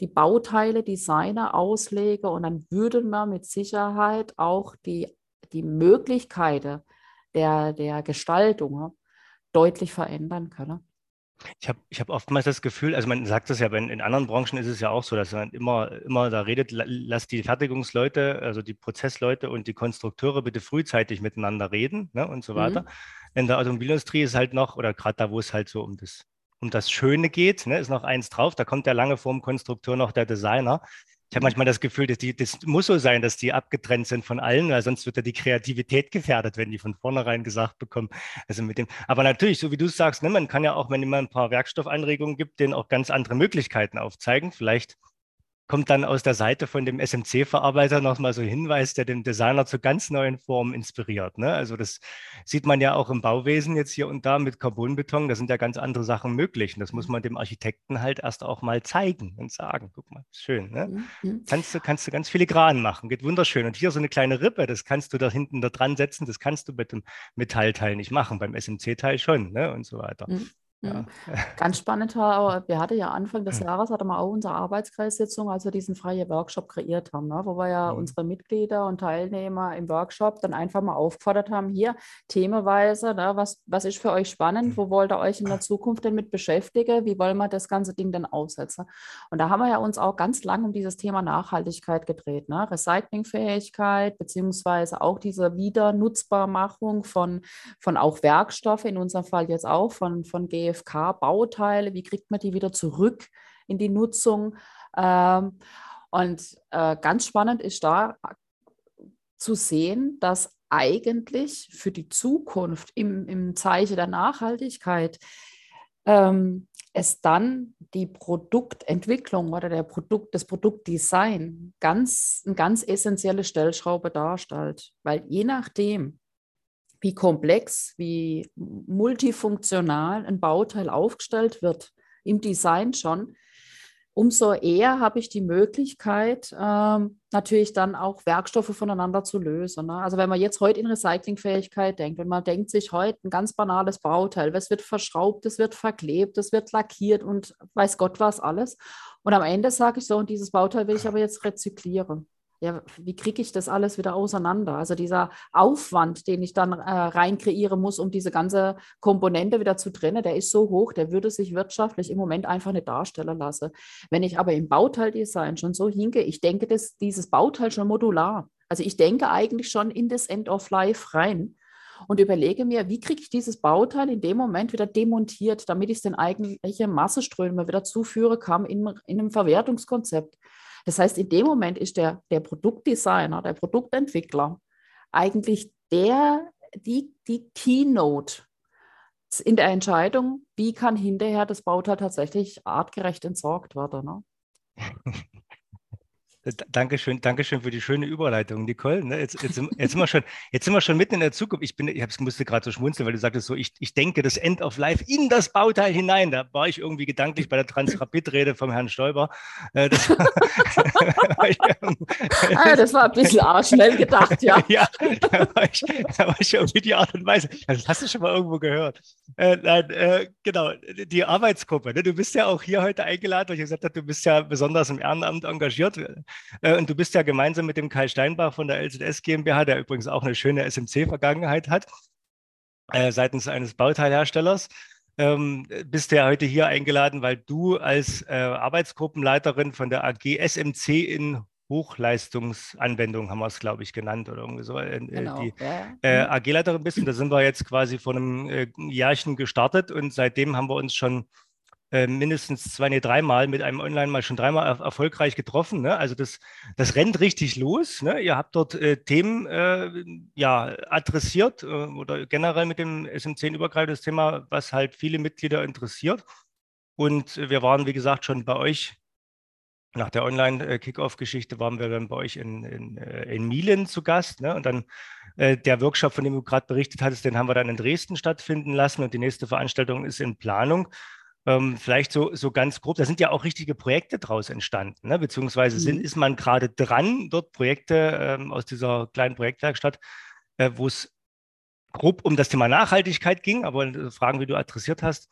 die Bauteile, Designer auslegen und dann würden wir mit Sicherheit auch die, die Möglichkeiten der, der Gestaltung deutlich verändern können. Ich habe ich hab oftmals das Gefühl, also man sagt das ja, in, in anderen Branchen ist es ja auch so, dass man immer, immer da redet, lass die Fertigungsleute, also die Prozessleute und die Konstrukteure bitte frühzeitig miteinander reden ne, und so weiter. Mhm. In der Automobilindustrie ist halt noch, oder gerade da, wo es halt so um das, um das Schöne geht, ne, ist noch eins drauf, da kommt ja lange vorm Konstrukteur noch der Designer. Ich habe manchmal das Gefühl, dass die, das muss so sein, dass die abgetrennt sind von allen, weil sonst wird ja die Kreativität gefährdet, wenn die von vornherein gesagt bekommen. Also mit dem, aber natürlich, so wie du sagst, ne, man kann ja auch, wenn immer ein paar Werkstoffanregungen gibt, denen auch ganz andere Möglichkeiten aufzeigen. Vielleicht kommt dann aus der Seite von dem SMC-Verarbeiter nochmal so ein Hinweis, der den Designer zu ganz neuen Formen inspiriert. Ne? Also das sieht man ja auch im Bauwesen jetzt hier und da mit Carbonbeton, da sind ja ganz andere Sachen möglich. Und das muss man dem Architekten halt erst auch mal zeigen und sagen, guck mal, schön. Ne? Mhm. mhm. Kannst, du, kannst du ganz filigran machen, geht wunderschön. Und hier so eine kleine Rippe, das kannst du da hinten da dran setzen, das kannst du mit dem Metallteil nicht machen, beim SMC-Teil schon ne? und so weiter. Mhm. Ja. [laughs] Ganz spannend war, wir hatten ja Anfang des Jahres, hatten wir auch unsere Arbeitskreissitzung, als wir diesen freien Workshop kreiert haben, ne, wo wir ja mhm. unsere Mitglieder und Teilnehmer im Workshop dann einfach mal aufgefordert haben, hier themenweise, ne, was, was ist für euch spannend, mhm. wo wollt ihr euch in der [laughs] Zukunft denn mit beschäftigen, wie wollen wir das ganze Ding denn aufsetzen? Und da haben wir ja uns auch ganz lang um dieses Thema Nachhaltigkeit gedreht, ne? Recyclingfähigkeit, beziehungsweise auch diese Wiedernutzbarmachung von, von auch Werkstoffen, in unserem Fall jetzt auch von, von GE GFK-Bauteile, wie kriegt man die wieder zurück in die Nutzung? Ähm, und äh, ganz spannend ist da zu sehen, dass eigentlich für die Zukunft im, im Zeichen der Nachhaltigkeit ähm, es dann die Produktentwicklung oder der Produkt, das Produktdesign ganz, eine ganz essentielle Stellschraube darstellt. Weil je nachdem, wie komplex, wie multifunktional ein Bauteil aufgestellt wird, im Design schon, umso eher habe ich die Möglichkeit, ähm, natürlich dann auch Werkstoffe voneinander zu lösen. Ne? Also wenn man jetzt heute in Recyclingfähigkeit denkt, wenn man denkt sich heute ein ganz banales Bauteil, es wird verschraubt, es wird verklebt, es wird lackiert und weiß Gott was alles. Und am Ende sage ich so, und dieses Bauteil will ich aber jetzt rezyklieren ja, wie kriege ich das alles wieder auseinander? Also dieser Aufwand, den ich dann äh, rein kreieren muss, um diese ganze Komponente wieder zu trennen, der ist so hoch, der würde sich wirtschaftlich im Moment einfach nicht darstellen lassen. Wenn ich aber im Bauteildesign schon so hingehe, ich denke das, dieses Bauteil schon modular. Also ich denke eigentlich schon in das End of Life rein und überlege mir, wie kriege ich dieses Bauteil in dem Moment wieder demontiert, damit ich es den eigentlichen Masseströmen wieder zuführen kann in, in einem Verwertungskonzept. Das heißt, in dem Moment ist der, der Produktdesigner, der Produktentwickler eigentlich der, die, die Keynote in der Entscheidung, wie kann hinterher das Bauteil tatsächlich artgerecht entsorgt werden. Ne? [laughs] Dankeschön, Dankeschön für die schöne Überleitung, Nicole. Ne, jetzt, jetzt, jetzt, sind wir schon, jetzt sind wir schon mitten in der Zukunft. Ich, bin, ich musste gerade so schmunzeln, weil du sagtest so, ich, ich denke das End of Life in das Bauteil hinein. Da war ich irgendwie gedanklich bei der Transrapid-Rede vom Herrn Stoiber. Äh, das, [laughs] ah, das war ein bisschen schnell gedacht, ja. [laughs] ja, da war, ich, da war ich irgendwie die Art und Weise. Das hast du schon mal irgendwo gehört. Äh, nein, äh, genau, die Arbeitsgruppe. Ne? Du bist ja auch hier heute eingeladen, weil ich gesagt habe, du bist ja besonders im Ehrenamt engagiert. Äh, und du bist ja gemeinsam mit dem Kai Steinbach von der LZS GmbH, der übrigens auch eine schöne SMC-Vergangenheit hat, äh, seitens eines Bauteilherstellers. Ähm, bist ja heute hier eingeladen, weil du als äh, Arbeitsgruppenleiterin von der AG SMC in Hochleistungsanwendung haben wir es, glaube ich, genannt oder irgendwie so, äh, genau, die ja. äh, mhm. AG-Leiterin bist. Und da sind wir jetzt quasi vor einem äh, Jahrchen gestartet und seitdem haben wir uns schon äh, mindestens zwei, nee, dreimal mit einem Online mal schon dreimal er erfolgreich getroffen. Ne? Also das, das rennt richtig los. Ne? Ihr habt dort äh, Themen äh, ja, adressiert äh, oder generell mit dem SM10 übergreifendes Thema, was halt viele Mitglieder interessiert. Und wir waren, wie gesagt, schon bei euch nach der Online-Kickoff-Geschichte waren wir dann bei euch in, in, äh, in Mielen zu Gast. Ne? Und dann äh, der Workshop, von dem du gerade berichtet hattest, den haben wir dann in Dresden stattfinden lassen. Und die nächste Veranstaltung ist in Planung. Ähm, vielleicht so, so ganz grob, da sind ja auch richtige Projekte draus entstanden, ne? beziehungsweise mhm. sind, ist man gerade dran, dort Projekte ähm, aus dieser kleinen Projektwerkstatt, äh, wo es grob um das Thema Nachhaltigkeit ging, aber Fragen, wie du adressiert hast,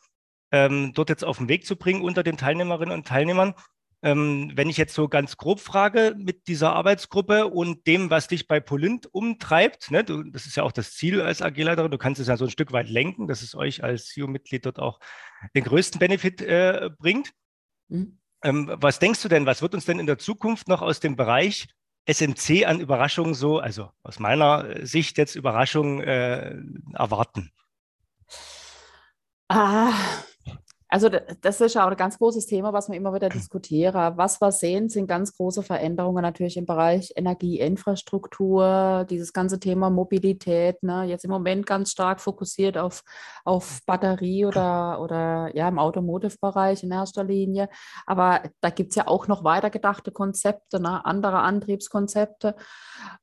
ähm, dort jetzt auf den Weg zu bringen unter den Teilnehmerinnen und Teilnehmern. Ähm, wenn ich jetzt so ganz grob frage mit dieser Arbeitsgruppe und dem, was dich bei Polint umtreibt, ne, du, das ist ja auch das Ziel als AG-Leiterin, du kannst es ja so ein Stück weit lenken, dass es euch als CEO-Mitglied dort auch den größten Benefit äh, bringt. Mhm. Ähm, was denkst du denn, was wird uns denn in der Zukunft noch aus dem Bereich SMC an Überraschungen so, also aus meiner Sicht jetzt Überraschungen äh, erwarten? Ah, also das ist auch ein ganz großes Thema, was wir immer wieder diskutieren. Was wir sehen, sind ganz große Veränderungen natürlich im Bereich Energieinfrastruktur, dieses ganze Thema Mobilität, ne? jetzt im Moment ganz stark fokussiert auf, auf Batterie oder, oder ja im Automotive-Bereich in erster Linie. Aber da gibt es ja auch noch weitergedachte Konzepte, ne? andere Antriebskonzepte.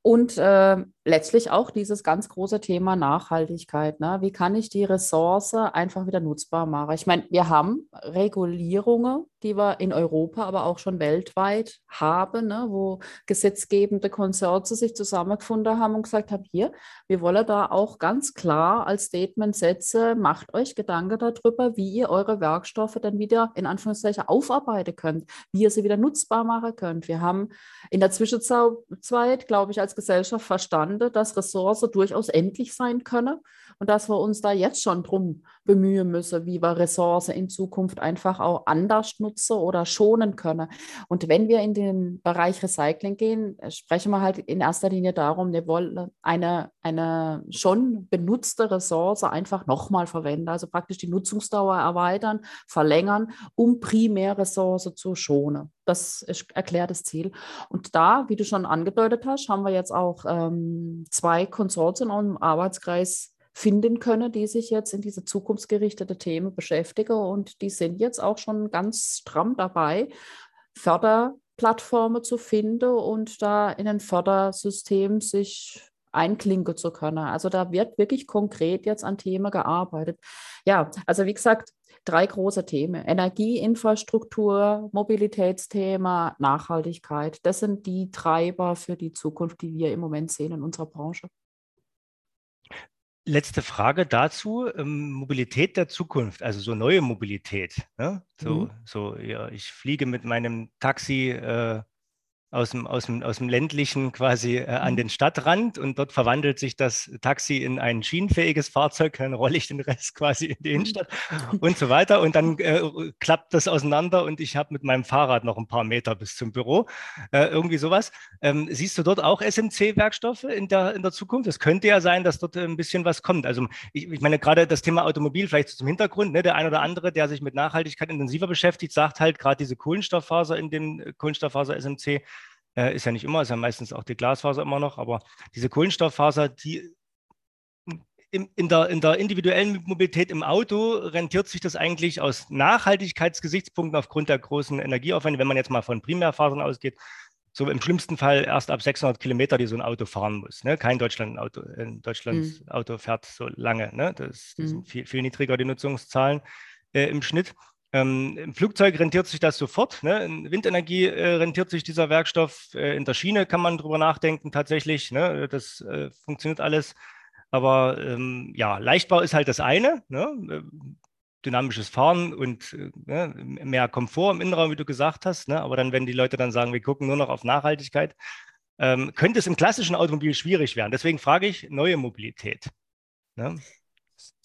Und äh, letztlich auch dieses ganz große Thema Nachhaltigkeit. Ne? Wie kann ich die Ressource einfach wieder nutzbar machen? Ich meine, wir haben Regulierungen, die wir in Europa, aber auch schon weltweit haben, ne? wo gesetzgebende Konsorte sich zusammengefunden haben und gesagt haben, hier, wir wollen da auch ganz klar als Statement setzen, macht euch Gedanken darüber, wie ihr eure Werkstoffe dann wieder in Anführungszeichen aufarbeiten könnt, wie ihr sie wieder nutzbar machen könnt. Wir haben in der Zwischenzeit, glaube ich, als Gesellschaft verstanden, dass Ressourcen durchaus endlich sein können und dass wir uns da jetzt schon drum bemühen müssen, wie wir Ressourcen in Zukunft einfach auch anders nutzen oder schonen können. Und wenn wir in den Bereich Recycling gehen, sprechen wir halt in erster Linie darum, wir wollen eine, eine schon benutzte Ressource einfach nochmal verwenden, also praktisch die Nutzungsdauer erweitern, verlängern, um Primärressource zu schonen. Das ist erklärtes Ziel. Und da, wie du schon angedeutet hast, haben wir jetzt auch ähm, zwei Konsortien im Arbeitskreis finden können, die sich jetzt in diese zukunftsgerichtete Themen beschäftigen. Und die sind jetzt auch schon ganz stramm dabei, Förderplattformen zu finden und da in ein Fördersystem sich einklinken zu können. Also da wird wirklich konkret jetzt an Themen gearbeitet. Ja, also wie gesagt, drei große Themen. Energieinfrastruktur, Mobilitätsthema, Nachhaltigkeit. Das sind die Treiber für die Zukunft, die wir im Moment sehen in unserer Branche. Letzte Frage dazu, ähm, Mobilität der Zukunft, also so neue Mobilität. Ne? So, mhm. so ja, ich fliege mit meinem Taxi äh, aus dem, aus dem, aus dem ländlichen quasi äh, an mhm. den Stadtrand und dort verwandelt sich das Taxi in ein schienenfähiges Fahrzeug, dann rolle ich den Rest quasi in die mhm. Innenstadt und so weiter und dann äh, klappt das auseinander und ich habe mit meinem Fahrrad noch ein paar Meter bis zum Büro, äh, irgendwie sowas. Ähm, siehst du dort auch SMC-Werkstoffe in der, in der Zukunft? Es könnte ja sein, dass dort ein bisschen was kommt. Also ich, ich meine gerade das Thema Automobil vielleicht zum Hintergrund, ne? der ein oder andere, der sich mit Nachhaltigkeit intensiver beschäftigt, sagt halt gerade diese Kohlenstofffaser in dem äh, Kohlenstofffaser SMC, äh, ist ja nicht immer, ist ja meistens auch die Glasfaser immer noch, aber diese Kohlenstofffaser, die in, in, der, in der individuellen Mobilität im Auto rentiert sich das eigentlich aus Nachhaltigkeitsgesichtspunkten aufgrund der großen Energieaufwände, wenn man jetzt mal von Primärfasern ausgeht, so im schlimmsten Fall erst ab 600 Kilometer, die so ein Auto fahren muss. Ne? Kein Deutschland-Auto, in Deutschland mhm. Auto fährt so lange. Ne? Das, das mhm. sind viel, viel niedriger die Nutzungszahlen äh, im Schnitt. Ähm, Im Flugzeug rentiert sich das sofort. Ne? In Windenergie äh, rentiert sich dieser Werkstoff. Äh, in der Schiene kann man drüber nachdenken, tatsächlich. Ne? Das äh, funktioniert alles. Aber ähm, ja, Leichtbau ist halt das eine. Ne? Äh, dynamisches Fahren und äh, ne? mehr Komfort im Innenraum, wie du gesagt hast. Ne? Aber dann, wenn die Leute dann sagen, wir gucken nur noch auf Nachhaltigkeit, ähm, könnte es im klassischen Automobil schwierig werden. Deswegen frage ich neue Mobilität. Ne?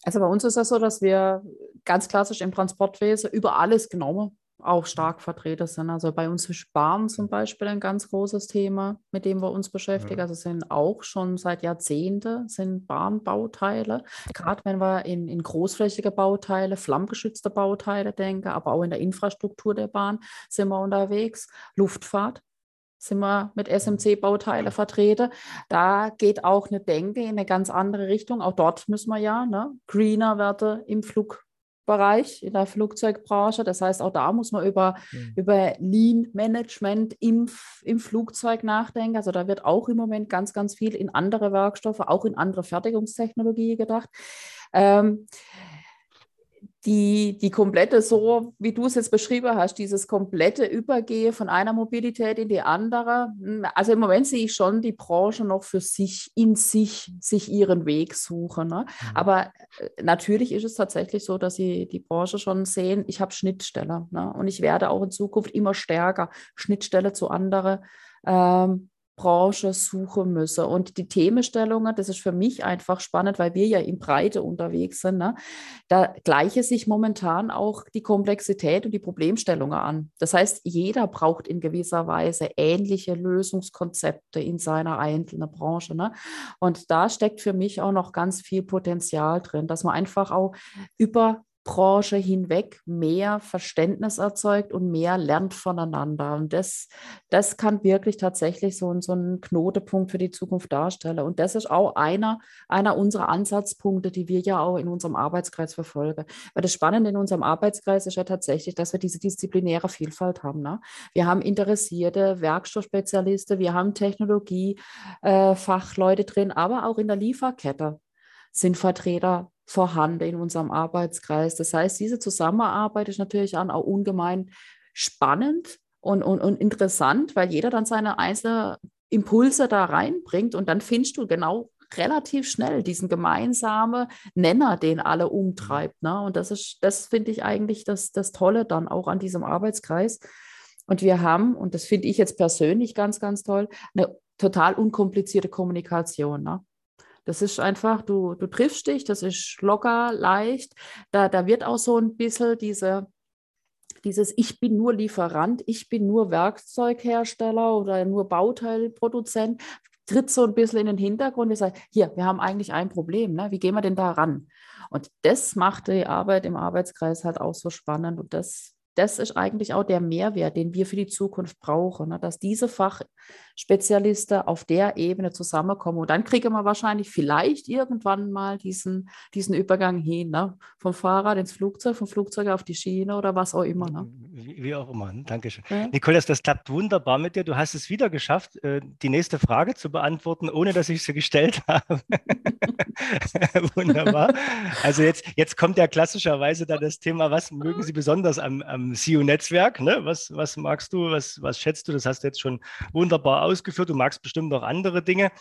Also bei uns ist das so, dass wir ganz klassisch im Transportwesen über alles genommen auch stark vertreten sind. Also bei uns ist Bahn zum Beispiel ein ganz großes Thema, mit dem wir uns beschäftigen. Ja. Also sind auch schon seit Jahrzehnten sind Bahnbauteile, gerade wenn wir in, in großflächige Bauteile, flammgeschützte Bauteile denken, aber auch in der Infrastruktur der Bahn sind wir unterwegs. Luftfahrt sind wir mit SMC-Bauteile vertreten. Da geht auch eine Denke in eine ganz andere Richtung. Auch dort müssen wir ja ne, greener werden im Flugbereich, in der Flugzeugbranche. Das heißt, auch da muss man über, mhm. über Lean-Management im, im Flugzeug nachdenken. Also da wird auch im Moment ganz, ganz viel in andere Werkstoffe, auch in andere Fertigungstechnologie gedacht. Ähm, die, die komplette, so wie du es jetzt beschrieben hast, dieses komplette Übergehen von einer Mobilität in die andere. Hm, also im Moment sehe ich schon die Branche noch für sich, in sich, sich ihren Weg suchen. Ne? Mhm. Aber äh, natürlich ist es tatsächlich so, dass sie die Branche schon sehen, ich habe Schnittstelle. Ne? Und ich werde auch in Zukunft immer stärker Schnittstelle zu anderen ähm, Branche suchen müsse. Und die Themenstellungen, das ist für mich einfach spannend, weil wir ja in Breite unterwegs sind. Ne? Da gleiche sich momentan auch die Komplexität und die Problemstellungen an. Das heißt, jeder braucht in gewisser Weise ähnliche Lösungskonzepte in seiner einzelnen Branche. Ne? Und da steckt für mich auch noch ganz viel Potenzial drin, dass man einfach auch über Branche hinweg mehr Verständnis erzeugt und mehr lernt voneinander. Und das, das kann wirklich tatsächlich so, so ein Knotepunkt für die Zukunft darstellen. Und das ist auch einer, einer unserer Ansatzpunkte, die wir ja auch in unserem Arbeitskreis verfolgen. Weil das Spannende in unserem Arbeitskreis ist ja tatsächlich, dass wir diese disziplinäre Vielfalt haben. Ne? Wir haben interessierte Werkstoffspezialisten, wir haben Technologiefachleute äh, drin, aber auch in der Lieferkette sind Vertreter vorhanden in unserem Arbeitskreis. Das heißt, diese Zusammenarbeit ist natürlich auch ungemein spannend und, und, und interessant, weil jeder dann seine einzelnen Impulse da reinbringt und dann findest du genau relativ schnell diesen gemeinsamen Nenner, den alle umtreibt. Ne? Und das ist, das finde ich eigentlich das, das Tolle dann auch an diesem Arbeitskreis. Und wir haben, und das finde ich jetzt persönlich ganz, ganz toll, eine total unkomplizierte Kommunikation. Ne? Das ist einfach, du, du triffst dich, das ist locker, leicht. Da, da wird auch so ein bisschen diese, dieses Ich bin nur Lieferant, ich bin nur Werkzeughersteller oder nur Bauteilproduzent, tritt so ein bisschen in den Hintergrund. Wir sagen, hier, wir haben eigentlich ein Problem, ne? wie gehen wir denn da ran? Und das macht die Arbeit im Arbeitskreis halt auch so spannend und das das ist eigentlich auch der Mehrwert, den wir für die Zukunft brauchen, ne? dass diese Fachspezialisten auf der Ebene zusammenkommen. Und dann kriegen wir wahrscheinlich vielleicht irgendwann mal diesen, diesen Übergang hin, ne? vom Fahrrad ins Flugzeug, vom Flugzeug auf die Schiene oder was auch immer. Ne? Wie, wie, auch immer. Dankeschön. Ja. Nikolas, das klappt wunderbar mit dir. Du hast es wieder geschafft, äh, die nächste Frage zu beantworten, ohne dass ich sie gestellt [laughs] habe. [laughs] wunderbar. Also jetzt, jetzt kommt ja klassischerweise dann das Thema, was mögen Sie besonders am, am SEO-Netzwerk. Ne? Was, was magst du, was, was schätzt du? Das hast du jetzt schon wunderbar ausgeführt. Du magst bestimmt auch andere Dinge.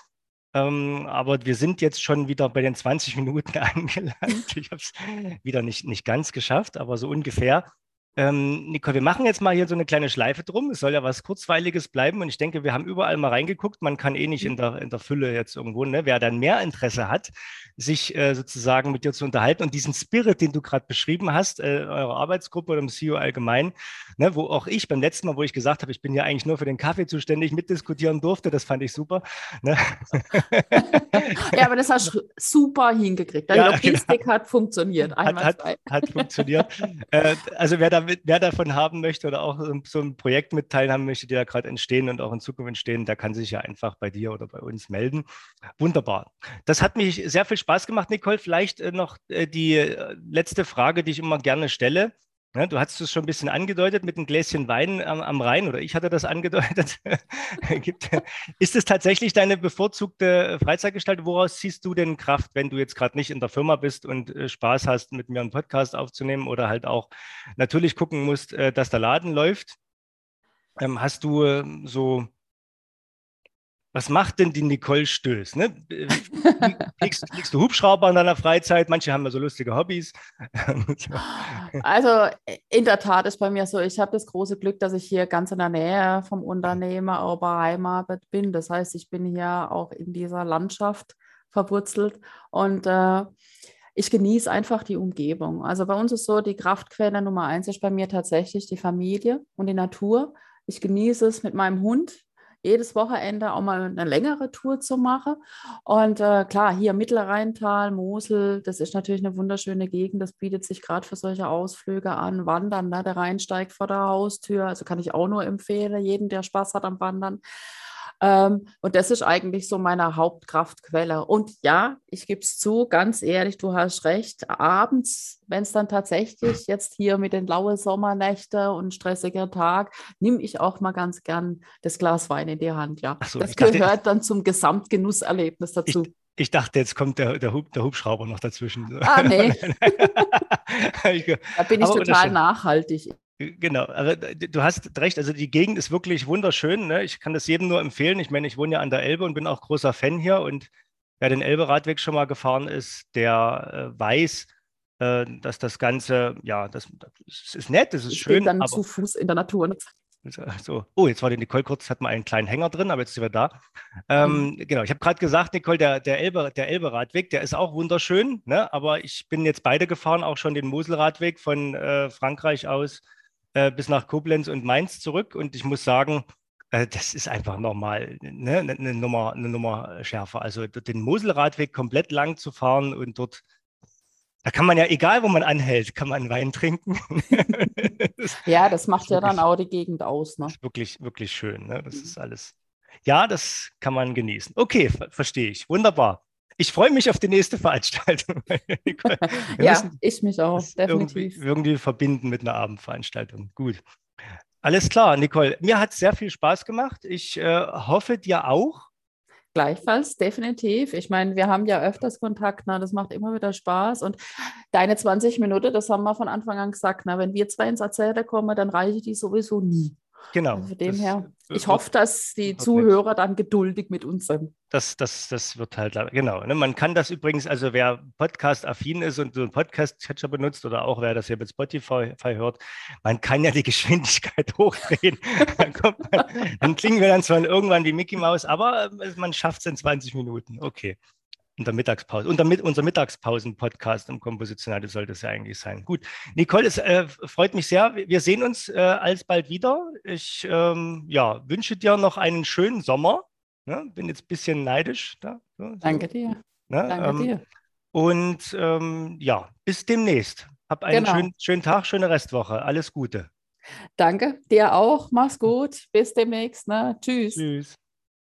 Ähm, aber wir sind jetzt schon wieder bei den 20 Minuten [laughs] angelangt. Ich habe es wieder nicht, nicht ganz geschafft, aber so ungefähr. Ähm, Nicole, wir machen jetzt mal hier so eine kleine Schleife drum. Es soll ja was Kurzweiliges bleiben und ich denke, wir haben überall mal reingeguckt. Man kann eh nicht in der, in der Fülle jetzt irgendwo, ne? wer dann mehr Interesse hat, sich äh, sozusagen mit dir zu unterhalten und diesen Spirit, den du gerade beschrieben hast, äh, eurer Arbeitsgruppe oder im CEO allgemein, ne? wo auch ich beim letzten Mal, wo ich gesagt habe, ich bin ja eigentlich nur für den Kaffee zuständig, mitdiskutieren durfte, das fand ich super. Ne? [laughs] ja, aber das hast du super hingekriegt. Deine ja, Logistik genau. hat funktioniert. Hat, hat, hat, funktioniert. äh, also wer da wer davon haben möchte oder auch so ein Projekt mit teilhaben möchte, die da gerade entstehen und auch in Zukunft entstehen, der kann sich ja einfach bei dir oder bei uns melden. Wunderbar. Das hat mich sehr viel Spaß gemacht, Nicole. Vielleicht äh, noch äh, die äh, letzte Frage, die ich immer gerne stelle. Ja, du hast es schon ein bisschen angedeutet mit einem Gläschen Wein am, am Rhein, oder ich hatte das [laughs] angedeutet. ist es tatsächlich deine bevorzugte Freizeitgestaltung? Woraus ziehst du denn Kraft, wenn du jetzt gerade nicht in der Firma bist und äh, Spaß hast, mit mir einen Podcast aufzunehmen oder halt auch natürlich gucken musst, äh, dass der Laden läuft? Ähm, hast du äh, so was macht denn die Nicole Stöß? Ne? [laughs] Fliegst, fliegst, du Hubschrauber in deiner Freizeit? Manche haben ja so lustige Hobbys. [laughs] also in der Tat ist bei mir so, ich habe das große Glück, dass ich hier ganz in der Nähe vom Unternehmer beheimatet bin. Das heißt, ich bin hier auch in dieser Landschaft verwurzelt und äh, ich genieße einfach die Umgebung. Also bei uns ist so, die Kraftquelle Nummer eins ist bei mir tatsächlich die Familie und die Natur. Ich genieße es mit meinem Hund jedes Wochenende auch mal eine längere Tour zu machen. Und äh, klar, hier Mittelrheintal, Mosel, das ist natürlich eine wunderschöne Gegend. Das bietet sich gerade für solche Ausflüge an. Wandern, ne? der Rhein steigt vor der Haustür. Also kann ich auch nur empfehlen, jeden, der Spaß hat am Wandern. Ähm, und das ist eigentlich so meine Hauptkraftquelle. Und ja, ich gebe es zu, ganz ehrlich, du hast recht. Abends, wenn es dann tatsächlich jetzt hier mit den lauen Sommernächten und stressiger Tag, nehme ich auch mal ganz gern das Glas Wein in die Hand. Ja, so, das gehört dachte, dann zum Gesamtgenusserlebnis dazu. Ich, Ich dachte, jetzt kommt der, der, Hub, der Hubschrauber noch dazwischen. Ah, nee. [laughs] da bin ich total nachhaltig. Genau, aber du hast recht, also die Gegend ist wirklich wunderschön. Ne? Ich kann das jedem nur empfehlen. Ich meine, ich wohne ja an der Elbe und bin auch großer Fan hier. Und wer den Elbe-Radweg schon mal gefahren ist, der äh, weiß, äh, dass das Ganze, ja, das, das ist nett, das ist ich schön. dann aber, zu Fuß in der Natur. So. Oh, jetzt war die Nicole kurz, hat mal einen kleinen Hänger drin, aber jetzt sind wir da. Ähm, mhm. Genau, ich habe gerade gesagt, Nicole, der, der, Elbe, der Elbe-Radweg, der ist auch wunderschön, ne? aber ich bin jetzt beide gefahren, auch schon den Moselradweg von äh, Frankreich aus äh, bis nach Koblenz und Mainz zurück und ich muss sagen, äh, das ist einfach nochmal ne? eine, ne Nummer, eine Nummer schärfer. Also den Moselradweg komplett lang zu fahren und dort da kann man ja, egal wo man anhält, kann man Wein trinken. [laughs] ja, das macht das ja wirklich, dann auch die Gegend aus. Ne? Wirklich, wirklich schön. Ne? Das ist alles. Ja, das kann man genießen. Okay, ver verstehe ich. Wunderbar. Ich freue mich auf die nächste Veranstaltung. [laughs] [laughs] ja, ich mich auch, definitiv. Irgendwie, irgendwie verbinden mit einer Abendveranstaltung. Gut. Alles klar, Nicole. Mir hat es sehr viel Spaß gemacht. Ich äh, hoffe, dir auch. Gleichfalls, definitiv. Ich meine, wir haben ja öfters Kontakt, na, das macht immer wieder Spaß. Und deine 20 Minuten, das haben wir von Anfang an gesagt, na, wenn wir zwei ins Erzählen kommen, dann reiche die sowieso nie. Genau. Also von dem her, ich hoffe, dass die Zuhörer dann geduldig mit uns sind. Das, das, das wird halt, genau. Ne? Man kann das übrigens, also wer Podcast-affin ist und so einen Podcast-Catcher benutzt oder auch wer das hier mit Spotify hört, man kann ja die [laughs] Geschwindigkeit hochdrehen. dann, man, dann klingen wir dann zwar irgendwann wie Mickey Mouse, aber äh, man schafft es in 20 Minuten. Okay unter Mittagspause, unter mit, unser Mittagspausen-Podcast im Kompositionale sollte es ja eigentlich sein. Gut, Nicole, es äh, freut mich sehr. Wir sehen uns äh, alsbald wieder. Ich ähm, ja, wünsche dir noch einen schönen Sommer. Ne? Bin jetzt ein bisschen neidisch. Da, so, Danke dir. Ne? Danke ähm, dir. Und ähm, ja, bis demnächst. Hab einen genau. schönen, schönen Tag, schöne Restwoche. Alles Gute. Danke, dir auch. Mach's gut. Bis demnächst. Ne? Tschüss. Tschüss.